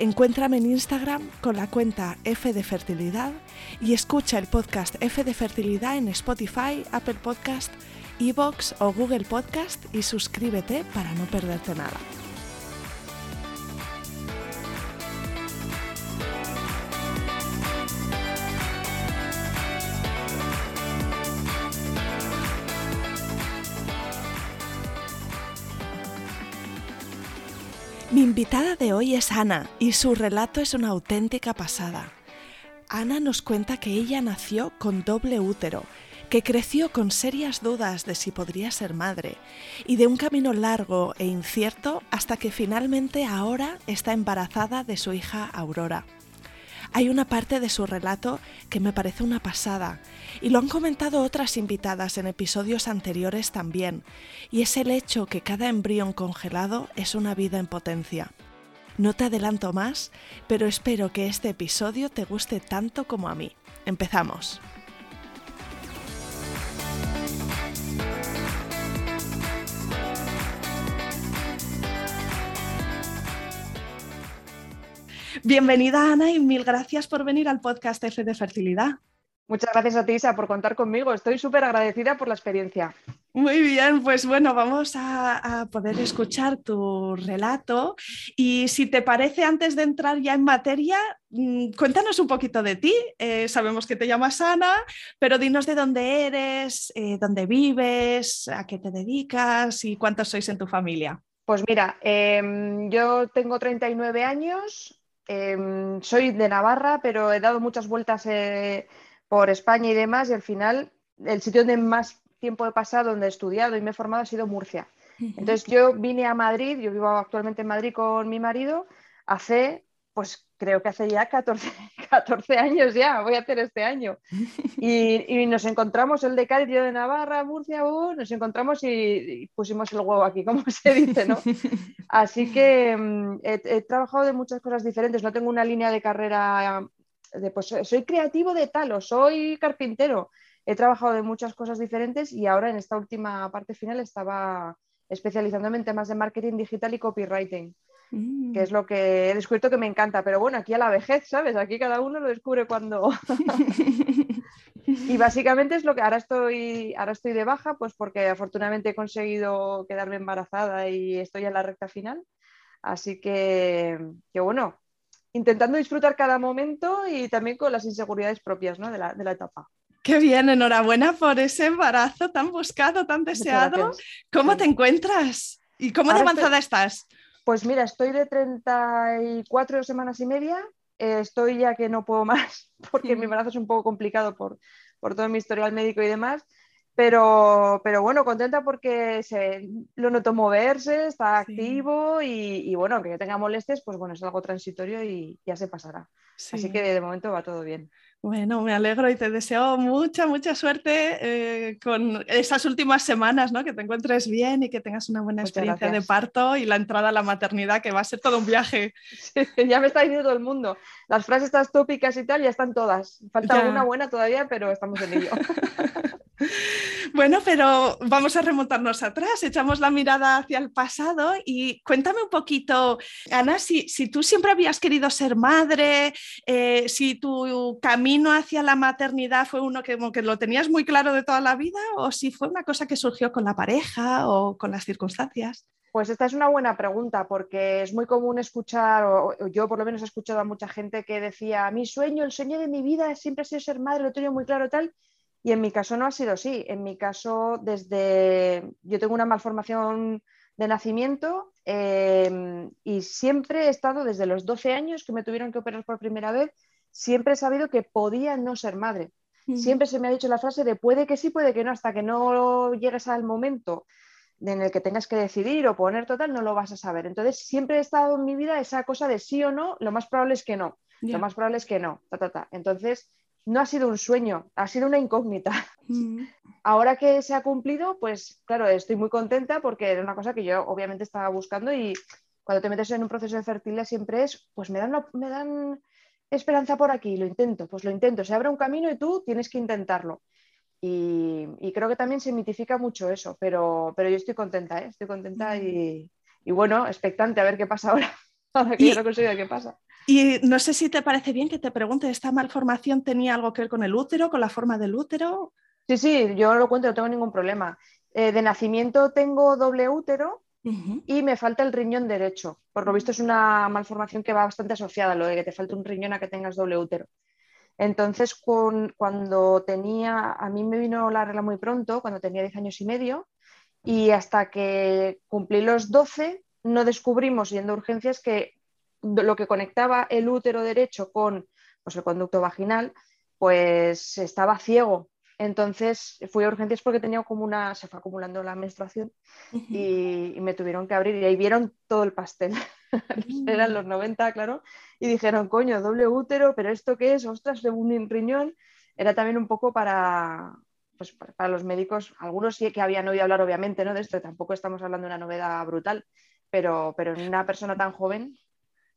Encuéntrame en Instagram con la cuenta F de Fertilidad y escucha el podcast F de Fertilidad en Spotify, Apple Podcast, Evox o Google Podcast y suscríbete para no perderte nada. Mi invitada de hoy es Ana y su relato es una auténtica pasada. Ana nos cuenta que ella nació con doble útero, que creció con serias dudas de si podría ser madre y de un camino largo e incierto hasta que finalmente ahora está embarazada de su hija Aurora. Hay una parte de su relato que me parece una pasada, y lo han comentado otras invitadas en episodios anteriores también, y es el hecho que cada embrión congelado es una vida en potencia. No te adelanto más, pero espero que este episodio te guste tanto como a mí. Empezamos. Bienvenida Ana y mil gracias por venir al podcast F de Fertilidad. Muchas gracias a ti, Isa, por contar conmigo. Estoy súper agradecida por la experiencia. Muy bien, pues bueno, vamos a, poder escuchar tu relato y si te parece, antes de entrar ya en materia, mm, cuéntanos un poquito de ti. Eh, sabemos que te llamas Ana, pero dinos de dónde eres, eh, dónde vives, a qué te dedicas y cuántos sois en tu familia. Pues mira, em, yo tengo 39 años, Em, soy de Navarra, pero he dado muchas vueltas eh, por España y demás, y al final el sitio donde más tiempo he pasado, donde he estudiado y me he formado ha sido Murcia. Entonces yo vine a Madrid, yo vivo actualmente en Madrid con mi marido, hace, pues creo que hace ya 14, 14 años ya, voy a hacer este año. Y, nos encontramos, el de Cádiz, yo de Navarra, Murcia, uh, nos encontramos y, pusimos el huevo aquí, como se dice, ¿no? Así que mm, he, trabajado de muchas cosas diferentes, no tengo una línea de carrera de, pues soy creativo de tal o soy carpintero. He trabajado de muchas cosas diferentes y ahora en esta última parte final estaba especializándome en temas de marketing digital y copywriting. Mm. que es lo que he descubierto que me encanta. Pero bueno, aquí a la vejez, ¿sabes? Aquí cada uno lo descubre cuando. y básicamente es lo que ahora estoy, ahora estoy de baja, pues porque afortunadamente he conseguido quedarme embarazada y estoy en la recta final. Así que, que bueno, intentando disfrutar cada momento y también con las inseguridades propias ¿no? de, la, de la etapa. Qué bien, enhorabuena por ese embarazo tan buscado, tan deseado. ¿Cómo te encuentras? ¿Y cómo de avanzada estás? Pues mira, estoy de 34 semanas y media, eh, estoy ya que no puedo más porque mi embarazo es un poco complicado por, todo mi historial médico y demás, pero, pero bueno, contenta porque se, lo noto moverse, está activo y, bueno, aunque tenga molestias, pues bueno, es algo transitorio y ya se pasará. Así que de momento va todo bien. Bueno, me alegro y te deseo mucha, mucha suerte eh, con esas últimas semanas, ¿no? Que te encuentres bien y que tengas una buena experiencia de parto y la entrada a la maternidad, que va a ser todo un viaje. ya me está diciendo todo el mundo. Las frases estas tópicas y tal ya están todas. Falta una buena todavía, pero estamos en ello. Bueno, pero vamos a remontarnos atrás, echamos la mirada hacia el pasado y cuéntame un poquito, Ana, si, tú siempre habías querido ser madre, eh, si tu camino hacia la maternidad fue uno que, que lo tenías muy claro de toda la vida o si fue una cosa que surgió con la pareja o con las circunstancias. Pues esta es una buena pregunta porque es muy común escuchar, o yo por lo menos he escuchado a mucha gente que decía, mi sueño, el sueño de mi vida siempre ha sido ser madre, lo tengo muy claro tal, y en mi caso no ha sido así. En mi caso, desde, yo tengo una malformación de nacimiento em, y siempre he estado desde los 12 años que me tuvieron que operar por primera vez, siempre he sabido que podía no ser madre. Siempre se me ha dicho la frase de puede que sí, puede que no, hasta que no llegues al momento en el que tengas que decidir o poner total, no lo vas a saber. Entonces, siempre he estado en mi vida esa cosa de sí o no, lo más probable es que no, lo más probable es que no. Entonces, no ha sido un sueño, ha sido una incógnita. Mm. Ahora que se ha cumplido, pues claro, estoy muy contenta porque era una cosa que yo obviamente estaba buscando y cuando te metes en un proceso de fertilidad siempre es, pues me dan, me dan esperanza por aquí, lo intento, pues lo intento, se abre un camino y tú tienes que intentarlo. Y, creo que también se mitifica mucho eso, pero, pero yo estoy contenta, ¿eh? estoy contenta y, bueno, expectante a ver qué pasa ahora, ahora que ya no qué pasa. Y no sé si te parece bien que te pregunte, ¿esta malformación tenía algo que ver con el útero, con la forma del útero? Sí, sí, yo lo cuento, no tengo ningún problema. Eh, de nacimiento tengo doble útero y me falta el riñón derecho. Por lo visto es una malformación que va bastante asociada a lo de que te falta un riñón a que tengas doble útero. Entonces, cuando tenía, a mí me vino la regla muy pronto, cuando tenía 10 años y medio, y hasta que cumplí los 12, no descubrimos, yendo a urgencias, que lo que conectaba el útero derecho con pues, el conducto vaginal, pues estaba ciego. Entonces fui a urgencias porque tenía como una, se fue acumulando la menstruación y, me tuvieron que abrir y ahí vieron todo el pastel. Eran los 90, claro, y dijeron, coño, doble útero, pero ¿esto qué es? Ostras, de un riñón. Era también un poco para, pues, para los médicos, algunos sí que habían oído hablar obviamente ¿no? de esto, tampoco estamos hablando de una novedad brutal, pero, pero en una persona tan joven.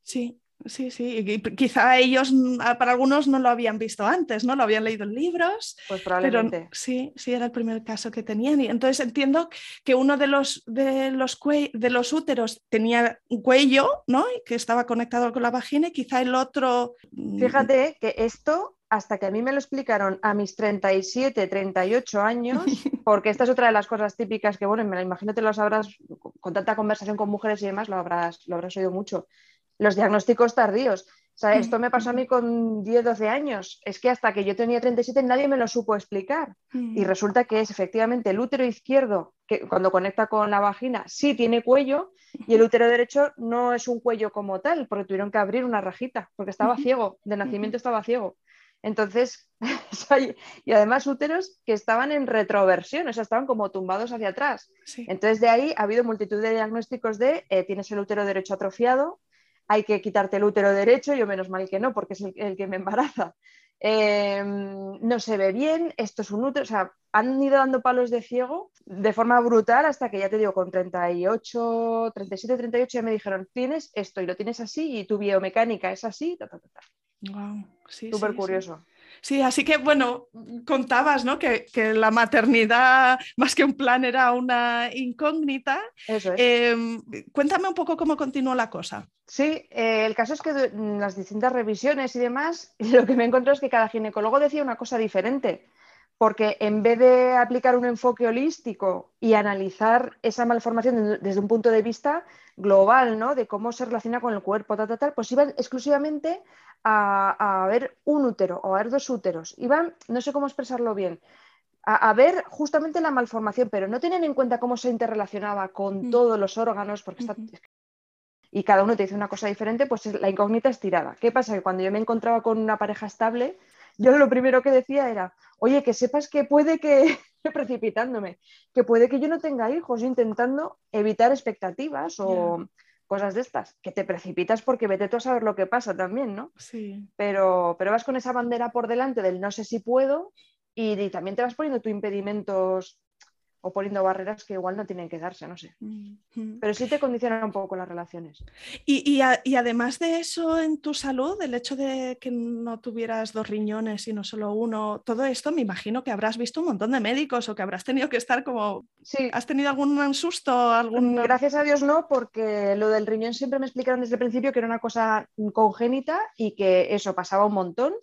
Sí, Sí, sí, y quizá ellos, mm, para algunos no lo habían visto antes, ¿no? Lo habían leído en libros. Pues probablemente. sí, sí, era el primer caso que tenían. Y entonces entiendo que uno de los, de los, de los úteros tenía un cuello, ¿no? Y que estaba conectado con la vagina y quizá el otro... Mm, Fíjate que esto, hasta que a mí me lo explicaron a mis 37, 38 años, porque esta es otra de las cosas típicas que, bueno, me la imagino que lo sabrás, con tanta conversación con mujeres y demás, lo habrás, lo habrás oído mucho los diagnósticos tardíos. O sea, esto me pasó a mí con 10, 12 años. Es que hasta que yo tenía 37 nadie me lo supo explicar. Y resulta que es efectivamente el útero izquierdo, que cuando conecta con la vagina, sí tiene cuello, y el útero derecho no es un cuello como tal, porque tuvieron que abrir una rajita, porque estaba ciego, de nacimiento estaba ciego. Entonces, y además úteros que estaban en retroversión, o sea, estaban como tumbados hacia atrás. Entonces, de ahí ha habido multitud de diagnósticos de eh, tienes el útero derecho atrofiado, hay que quitarte el útero derecho, yo menos mal que no, porque es el, que me embaraza. Em, no se ve bien, esto es un útero, o sea, han ido dando palos de ciego de forma brutal hasta que ya te digo, con 38, 37, 38 ya me dijeron, tienes esto y lo tienes así y tu biomecánica es así, Wow, sí, Súper curioso. Sí, así que bueno, contabas ¿no? que, la maternidad más que un plan era una incógnita. Eso es. Em, cuéntame un poco cómo continuó la cosa. Sí, eh, el caso es que en las distintas revisiones y demás, lo que me encontré es que cada ginecólogo decía una cosa diferente, porque en vez de aplicar un enfoque holístico y analizar esa malformación desde un punto de vista global, ¿no? de cómo se relaciona con el cuerpo, tal, tal, tal, pues iban exclusivamente a, ver un útero o a ver dos úteros. Iban, no sé cómo expresarlo bien, a, ver justamente la malformación, pero no tienen en cuenta cómo se interrelacionaba con mm. todos los órganos, porque está, y cada uno te dice una cosa diferente, pues la incógnita es tirada. ¿Qué pasa? Que cuando yo me encontraba con una pareja estable, yo lo primero que decía era, oye, que sepas que puede que, precipitándome, que puede que yo no tenga hijos, intentando evitar expectativas o cosas de estas, que te precipitas porque vete tú a saber lo que pasa también, ¿no? Sí. Pero, pero vas con esa bandera por delante del no sé si puedo y, y también te vas poniendo tus impedimentos o poniendo barreras que igual no tienen que darse, no sé. Pero sí te condicionan un poco las relaciones. Y, además de eso en tu salud, el hecho de que no tuvieras dos riñones y no solo uno, todo esto me imagino que habrás visto un montón de médicos o que habrás tenido que estar como... Sí. ¿Has tenido algún susto? Algún... Gracias a Dios no, porque lo del riñón siempre me explicaron desde el principio que era una cosa congénita y que eso pasaba un montón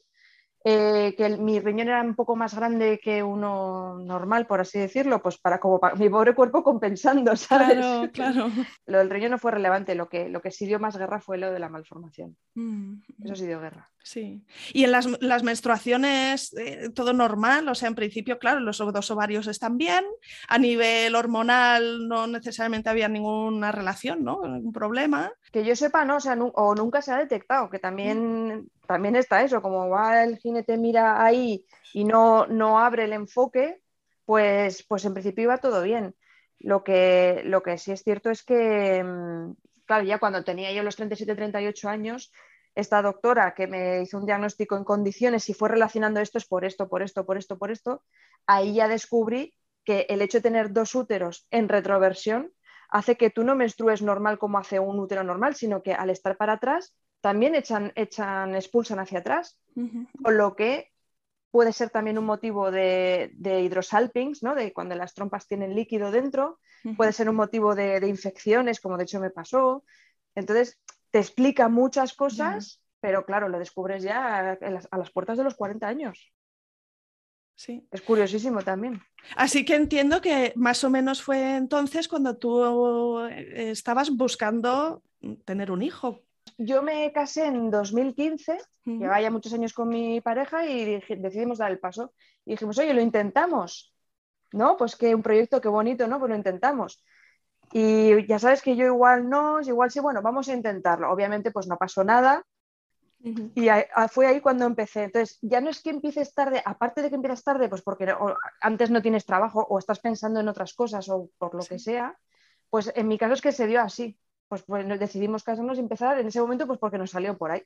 eh, que mi riñón era un poco más grande que uno normal, por así decirlo, pues para como mi pobre cuerpo compensando, ¿sabes? Claro, claro. Lo del riñón no fue relevante, lo que, lo que sí dio más guerra fue lo de la malformación. Mm, Eso sí dio guerra. Sí. Y en las, las menstruaciones, eh, todo normal, o sea, en principio, claro, los dos ovarios están bien, a nivel hormonal no necesariamente había ninguna relación, ¿no? Ningún problema. Que yo sepa, no, o sea, o nunca se ha detectado, que también, mm. También está eso, como va el jinete mira ahí y no, no abre el enfoque, pues, pues en principio iba todo bien. Lo que, lo que sí es cierto es que, mm, claro, ya cuando tenía yo los 37, 38 años, esta doctora que me hizo un diagnóstico en condiciones y fue relacionando esto es por esto, por esto, por esto, por esto, ahí ya descubrí que el hecho de tener dos úteros en retroversión hace que tú no menstrues normal como hace un útero normal, sino que al estar para atrás también echan, echan expulsan hacia atrás, con lo que puede ser también un motivo de, de hidrosalpings, ¿no? de cuando las trompas tienen líquido dentro, puede ser un motivo de, de, infecciones, como de hecho me pasó. Entonces, te explica muchas cosas, pero claro, lo descubres ya a las, puertas de los 40 años. Sí. Es curiosísimo también. Así que entiendo que más o menos fue entonces cuando tú eh, estabas buscando tener un hijo. Yo me casé en 2015, llevaba ya muchos años con mi pareja y decidimos dar el paso. Y dijimos, oye, lo intentamos. ¿No? Pues que un proyecto, qué bonito, ¿no? Pues lo intentamos. Y ya sabes que yo igual no, igual sí, bueno, vamos a intentarlo. Obviamente pues no pasó nada y fue ahí cuando empecé. Entonces, ya no es que empieces tarde, aparte de que empiezas tarde, pues porque antes no tienes trabajo o estás pensando en otras cosas o por lo que sea, pues en mi caso es que se dio así. Pues, pues decidimos casarnos y empezar en ese momento pues porque nos salió por ahí.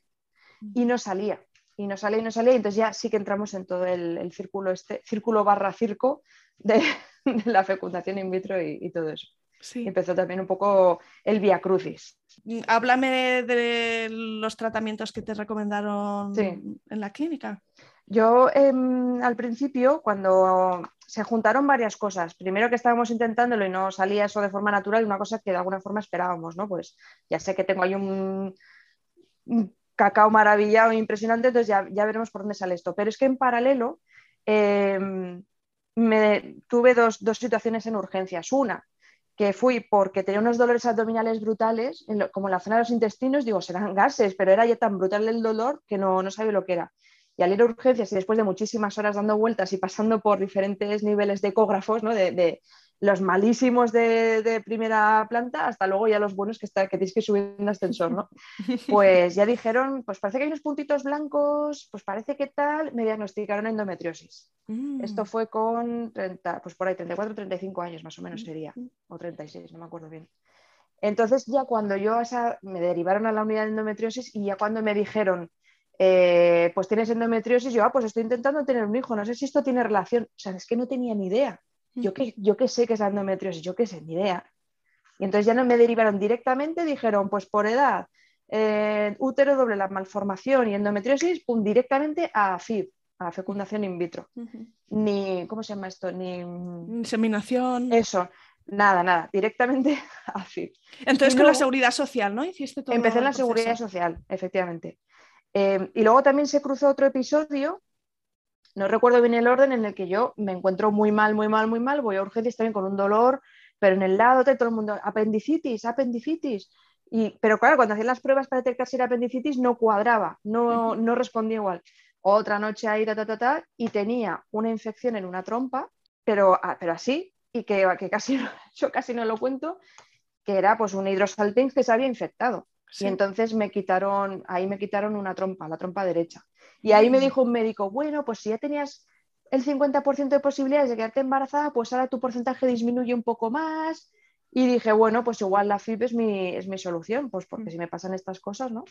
Y no salía, y no salía y no salía, y entonces ya sí que entramos en todo el, círculo, este, círculo barra circo de, la fecundación in vitro y todo eso. Empezó también un poco el via crucis. Mm, háblame de, los tratamientos que te recomendaron en la clínica. Yo em, al principio, cuando se juntaron varias cosas, primero que estábamos intentándolo y no salía eso de forma natural, una cosa que de alguna forma esperábamos, ¿no? Pues ya sé que tengo ahí un, cacao maravillado e impresionante, entonces ya, veremos por dónde sale esto. Pero es que en paralelo em, me, tuve dos, dos situaciones en urgencias. Una, que fui porque tenía unos dolores abdominales brutales, como en la zona de los intestinos, digo, serán gases, pero era ya tan brutal el dolor que no, no sabía lo que era. Y al ir a urgencias y después de muchísimas horas dando vueltas y pasando por diferentes niveles de ecógrafos, ¿no? de, los malísimos de, primera planta hasta luego ya los buenos que, está, que tienes que subir en ascensor, ¿no? Pues ya dijeron, pues parece que hay unos puntitos blancos, pues parece que tal, me diagnosticaron endometriosis. Mm. Esto fue con 30, pues por ahí 34, 35 años más o menos sería, o 36, no me acuerdo bien. Entonces ya cuando yo esa, me derivaron a la unidad de endometriosis y ya cuando me dijeron, eh, pues tienes endometriosis, yo, ah, pues estoy intentando tener un hijo, no sé si esto tiene relación, o sea, es que no tenía ni idea. Yo que, yo que sé que es endometriosis, yo qué sé, ni idea. Y entonces ya no me derivaron directamente, dijeron, pues por edad, eh, útero doble la malformación y endometriosis, pum, directamente a FIB, a fecundación in vitro. Ni, ¿cómo se llama esto? Ni inseminación. Eso, nada, nada, directamente a FIB. Entonces con la seguridad social, ¿no? Hiciste todo empecé en la seguridad social, efectivamente. Eh, y luego también se cruzó otro episodio no recuerdo bien el orden en el que yo me encuentro muy mal, muy mal, muy mal, voy a urgencias también con un dolor, pero en el lado de todo el mundo, apendicitis, apendicitis. Y, pero claro, cuando hacían las pruebas para detectar si era apendicitis no cuadraba, no, no respondía igual. Otra noche ahí, ta, ta, ta, ta, y tenía una infección en una trompa, pero, ah, pero así, y que, que casi, yo casi no lo cuento, que era pues un hidrosalpinx que se había infectado. Y entonces me quitaron, ahí me quitaron una trompa, la trompa derecha. Y ahí me mm. dijo un médico, bueno, pues si ya tenías el 50% de posibilidades de quedarte embarazada, pues ahora tu porcentaje disminuye un poco más. Y dije, bueno, pues igual la FIP es mi, es mi solución, pues porque mm. si me pasan estas cosas, ¿no?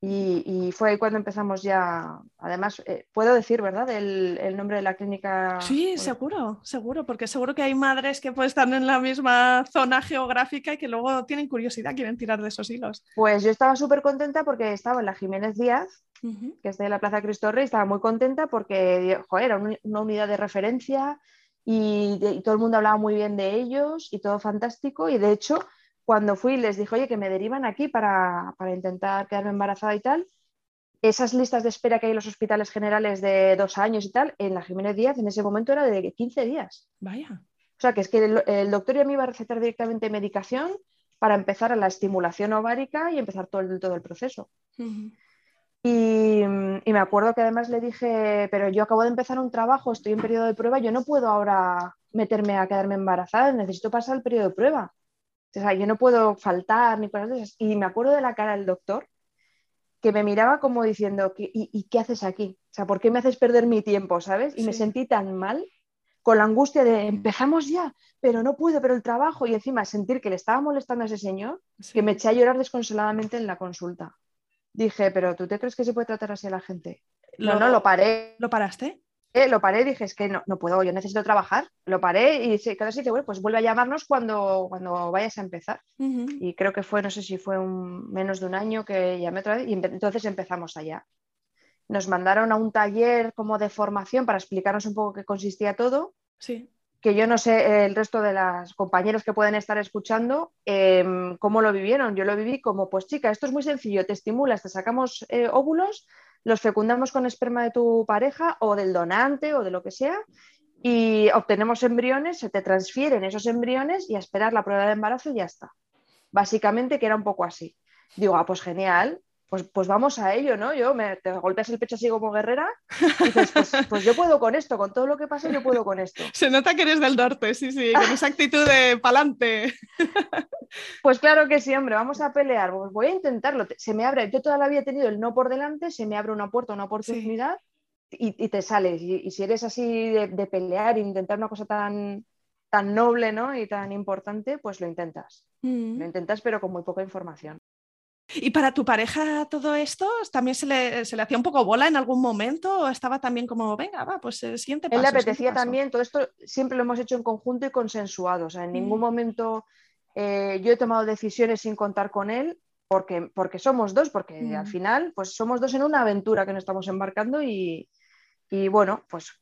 y, fue ahí cuando empezamos ya, además, eh, puedo decir, ¿verdad? El, nombre de la clínica. Sí, seguro, seguro, porque seguro que hay madres que pues, están en la misma zona geográfica y que luego tienen curiosidad, quieren tirar de esos hilos. Pues yo estaba súper contenta porque estaba en la Jiménez Díaz, que es de la Plaza Cristo Rey, estaba muy contenta porque, joder, era una unidad de referencia y, y todo el mundo hablaba muy bien de ellos y todo fantástico y de hecho cuando fui les dije, oye, que me derivan aquí para, intentar quedarme embarazada y tal. esas listas de espera que hay en los hospitales generales de dos años y tal, en la Jiménez Díaz en ese momento era de 15 días. Vaya. O sea, que es que el, doctor ya me iba a recetar directamente medicación para empezar a la estimulación ovárica y empezar todo el, todo el proceso. Y, me acuerdo que además le dije, pero yo acabo de empezar un trabajo, estoy en periodo de prueba, yo no puedo ahora meterme a quedarme embarazada, necesito pasar el periodo de prueba. O sea, yo no puedo faltar ni cosas de esas. Y me acuerdo de la cara del doctor que me miraba como diciendo, ¿y, qué haces aquí? O sea, ¿por qué me haces perder mi tiempo, sabes? Y me sentí tan mal con la angustia de empezamos ya, pero no puedo, pero el trabajo y encima sentir que le estaba molestando a ese señor, que me eché a llorar desconsoladamente en la consulta. Dije, pero ¿tú te crees que se puede tratar así a la gente? No, no, lo paré. ¿Lo paraste? Eh, lo paré y dije, es que no, no puedo, yo necesito trabajar. Lo paré y se quedó así, bueno, pues vuelve a llamarnos cuando, cuando vayas a empezar. Y creo que fue, no sé si fue un, menos de un año que llamé otra vez y entonces empezamos allá. Nos mandaron a un taller como de formación para explicarnos un poco qué consistía todo. Sí. Que yo no sé el resto de las compañeros que pueden estar escuchando em, cómo lo vivieron. Yo lo viví como, pues chica, esto es muy sencillo, te estimulas, te sacamos eh, óvulos los fecundamos con esperma de tu pareja o del donante o de lo que sea y obtenemos embriones, se te transfieren esos embriones y a esperar la prueba de embarazo y ya está. Básicamente que era un poco así. Digo, ah, pues genial, pues, pues vamos a ello, ¿no? Yo me te golpeas el pecho así como guerrera y dices, pues, pues, yo puedo con esto, con todo lo que pasa, yo puedo con esto. Se nota que eres del norte, sí, sí, con esa actitud de pa'lante. Pues claro que sí, hombre, vamos a pelear, pues voy a intentarlo. Se me abre, yo toda la vida he tenido el no por delante, se me abre una puerta, una oportunidad y, te sales. Y, si eres así de, pelear e intentar una cosa tan, tan noble ¿no? y tan importante, pues lo intentas. Mm. Lo intentas, pero con muy poca información. ¿Y para tu pareja todo esto también se le, hacía un poco bola en algún momento o estaba también como, venga, va, pues el siguiente paso? Él le apetecía también, todo esto siempre lo hemos hecho en conjunto y consensuado, o sea, en ningún mm. momento eh, yo he tomado decisiones sin contar con él porque, porque somos dos, porque al mm. final pues somos dos en una aventura que nos estamos embarcando y, y bueno, pues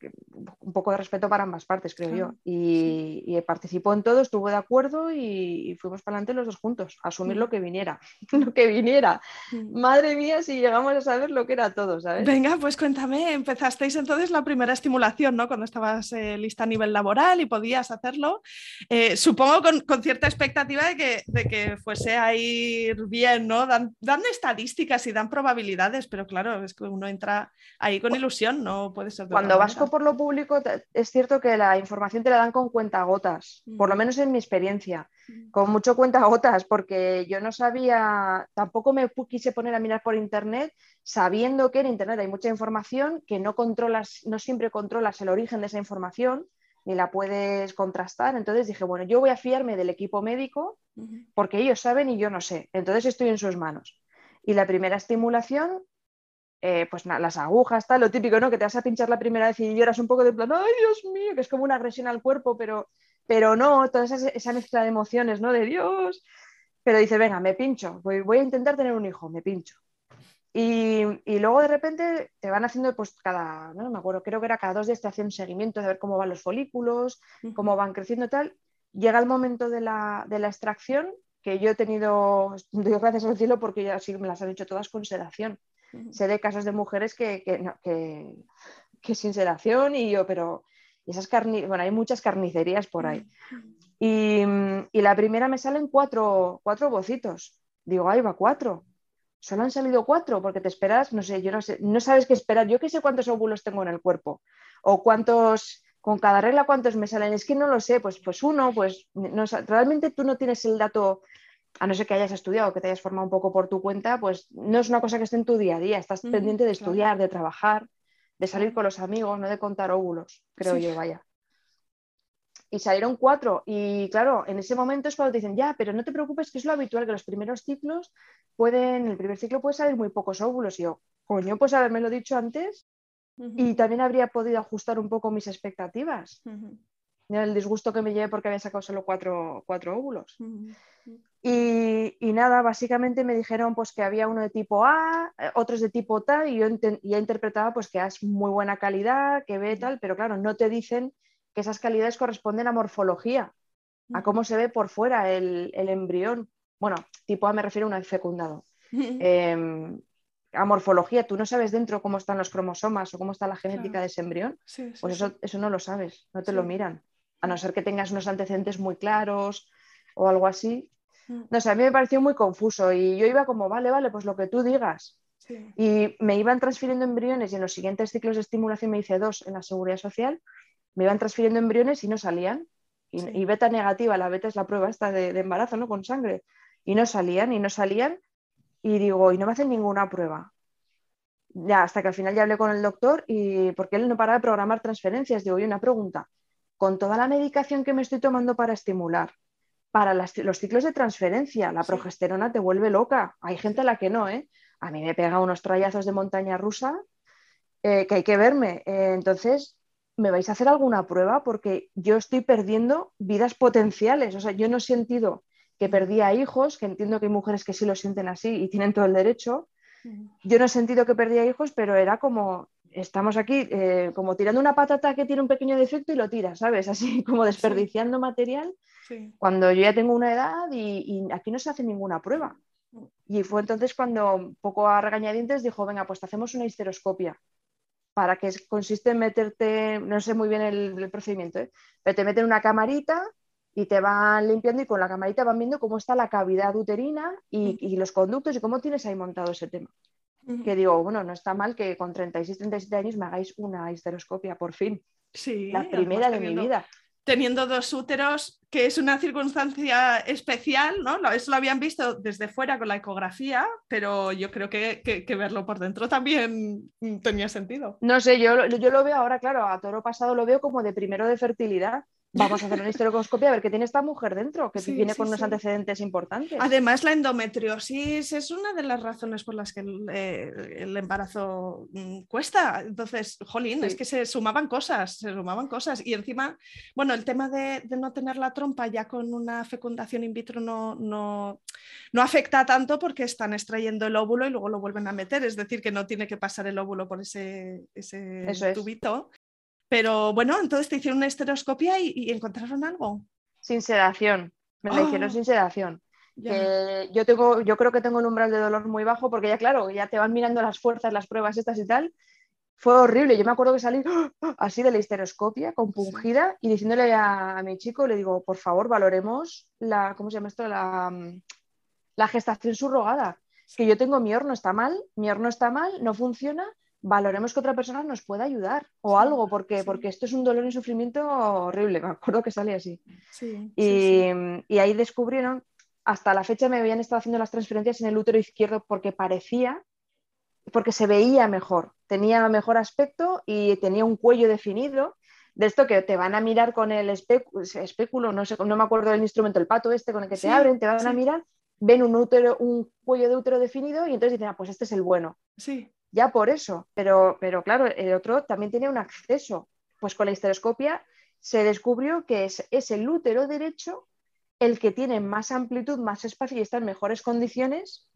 un poco de respeto para ambas partes, creo yo. Y, participó en todo, estuvo de acuerdo y, fuimos para adelante los dos juntos, a asumir lo que viniera, lo que viniera. Madre mía, si llegamos a saber lo que era todo, ¿sabes? Venga, pues cuéntame, empezasteis entonces la primera estimulación, ¿no? Cuando estabas eh, lista a nivel laboral y podías hacerlo. Eh, supongo con, cierta expectativa de que, de que fuese a ir bien, ¿no? Dan, dan estadísticas y dan probabilidades, pero claro, es que uno entra ahí con ilusión, ¿no? Cuando vas por lo público, es cierto que la información te la dan con cuentagotas, por lo mm. menos en mi experiencia, mm. con mucho cuentagotas, porque yo no sabía, tampoco me quise poner a mirar por internet, sabiendo que en internet hay mucha información, que no controlas, no siempre controlas el origen de esa información, ni la puedes contrastar. Entonces dije, bueno, yo voy a fiarme del equipo médico, porque ellos saben y yo no sé. Entonces estoy en sus manos. Y la primera estimulación eh, pues las agujas, tal, lo típico, ¿no? Que te vas a pinchar la primera vez y lloras un poco de plan, ay Dios mío, que es como una agresión al cuerpo, pero, pero no, toda esa, mezcla de emociones, ¿no? De Dios. Pero dices, venga, me pincho, voy, voy a intentar tener un hijo, me pincho. Y, luego de repente te van haciendo, pues cada, no me acuerdo, creo que era cada dos días te hacen seguimiento de ver cómo van los folículos, cómo van creciendo y tal. Llega el momento de la, de la extracción, que yo he tenido, doy gracias al cielo porque ya sí me las han hecho todas con sedación sé de casos de mujeres que, que, sin sedación y yo, pero esas carni bueno, hay muchas carnicerías por ahí. Y, la primera me salen cuatro, cuatro bocitos. Digo, ahí va cuatro. Solo han salido cuatro porque te esperas, no sé, yo no sé, no sabes qué esperar. Yo qué sé cuántos óvulos tengo en el cuerpo o cuántos, con cada regla cuántos me salen. Es que no lo sé, pues, pues uno, pues no, realmente tú no tienes el dato a no ser que hayas estudiado, que te hayas formado un poco por tu cuenta, pues no es una cosa que esté en tu día a día, estás pendiente de estudiar, de trabajar, de salir con los amigos, no de contar óvulos, creo yo, vaya. Y salieron cuatro, y claro, en ese momento es cuando te dicen, ya, pero no te preocupes, que es lo habitual, que los primeros ciclos pueden, el primer ciclo puede salir muy pocos óvulos. Y yo, coño, pues haberme lo dicho antes, y también habría podido ajustar un poco mis expectativas. El disgusto que me llevé porque había sacado solo cuatro, cuatro óvulos. Y, nada, básicamente me dijeron pues que había uno de tipo A, eh, otros de tipo tal, y yo ya interpretaba pues que es muy buena calidad, que ve tal, pero claro, no te dicen que esas calidades corresponden a morfología, a cómo se ve por fuera el, embrión. Bueno, tipo A me refiero a un fecundado. Em, a morfología, tú no sabes dentro cómo están los cromosomas o cómo está la genética de ese embrión, pues eso, eso no lo sabes, no te lo miran, a no ser que tengas unos antecedentes muy claros o algo así. No sé, a mí me pareció muy confuso y yo iba como, vale, vale, pues lo que tú digas. Y me iban transfiriendo embriones y en los siguientes ciclos de estimulación me hice dos en la seguridad social, me iban transfiriendo embriones y no salían. Y, beta negativa, la beta es la prueba esta de, de embarazo, ¿no? Con sangre. Y no salían, y no salían y digo, y no me hacen ninguna prueba. Ya, hasta que al final ya hablé con el doctor y porque él no para de programar transferencias. Digo, y una pregunta, con toda la medicación que me estoy tomando para estimular, para los ciclos de transferencia, la progesterona te vuelve loca. Hay gente a la que no, ¿eh? A mí me pega unos trayazos de montaña rusa eh, que hay que verme. Eh, entonces, ¿me vais a hacer alguna prueba? Porque yo estoy perdiendo vidas potenciales. O sea, yo no he sentido que perdía hijos, que entiendo que hay mujeres que sí lo sienten así y tienen todo el derecho. Yo no he sentido que perdía hijos, pero era como, estamos aquí eh, como tirando una patata que tiene un pequeño defecto y lo tiras, ¿sabes? Así como desperdiciando material cuando yo ya tengo una edad y, aquí no se hace ninguna prueba. Y fue entonces cuando, un poco a regañadientes, dijo, venga, pues te hacemos una histeroscopia para que consiste en meterte, no sé muy bien el, procedimiento, ¿eh? pero te meten una camarita y te van limpiando y con la camarita van viendo cómo está la cavidad uterina y, los conductos y cómo tienes ahí montado ese tema. Que digo, bueno, no está mal que con 36, 37 años me hagáis una histeroscopia, por fin. Sí, la primera de mi vida teniendo dos úteros, que es una circunstancia especial, ¿no? Eso lo habían visto desde fuera con la ecografía, pero yo creo que, verlo por dentro también tenía sentido. No sé, yo, yo lo veo ahora, claro, a toro pasado lo veo como de primero de fertilidad, vamos a hacer una histeroscopia a ver qué tiene esta mujer dentro, que viene con unos antecedentes importantes. Además, la endometriosis es una de las razones por las que el, eh, embarazo mm, cuesta. Entonces, jolín, es que se sumaban cosas, se sumaban cosas. Y encima, bueno, el tema de, no tener la trompa ya con una fecundación in vitro no, no, no afecta tanto porque están extrayendo el óvulo y luego lo vuelven a meter. Es decir, que no tiene que pasar el óvulo por ese, ese tubito. Pero bueno, entonces te hicieron una esteroscopia y, encontraron algo. Sin sedación, me la hicieron ah. sin sedación. yo, tengo, yo creo que tengo un umbral de dolor muy bajo porque ya claro, ya te van mirando las fuerzas, las pruebas estas y tal. Fue horrible. Yo me acuerdo que salí así de la histeroscopia, compungida, y diciéndole a, mi chico, le digo, por favor, valoremos la, ¿cómo se llama esto? La, la gestación subrogada. Que yo tengo mi horno está mal, mi horno está mal, no funciona, valoremos que otra persona nos pueda ayudar o algo, porque, porque esto es un dolor y sufrimiento horrible, me acuerdo que sale así. y, ahí descubrieron, hasta la fecha me habían estado haciendo las transferencias en el útero izquierdo porque parecía, porque se veía mejor, tenía mejor aspecto y tenía un cuello definido. De esto que te van a mirar con el espéculo, no sé, no me acuerdo del instrumento, el pato este con el que te abren, te van a mirar, ven un útero, un cuello de útero definido y entonces dicen, ah, pues este es el bueno. Sí ya por eso, pero, pero claro, el otro también tiene un acceso. Pues con la histeroscopia se descubrió que es, el útero derecho el que tiene más amplitud, más espacio y está en mejores condiciones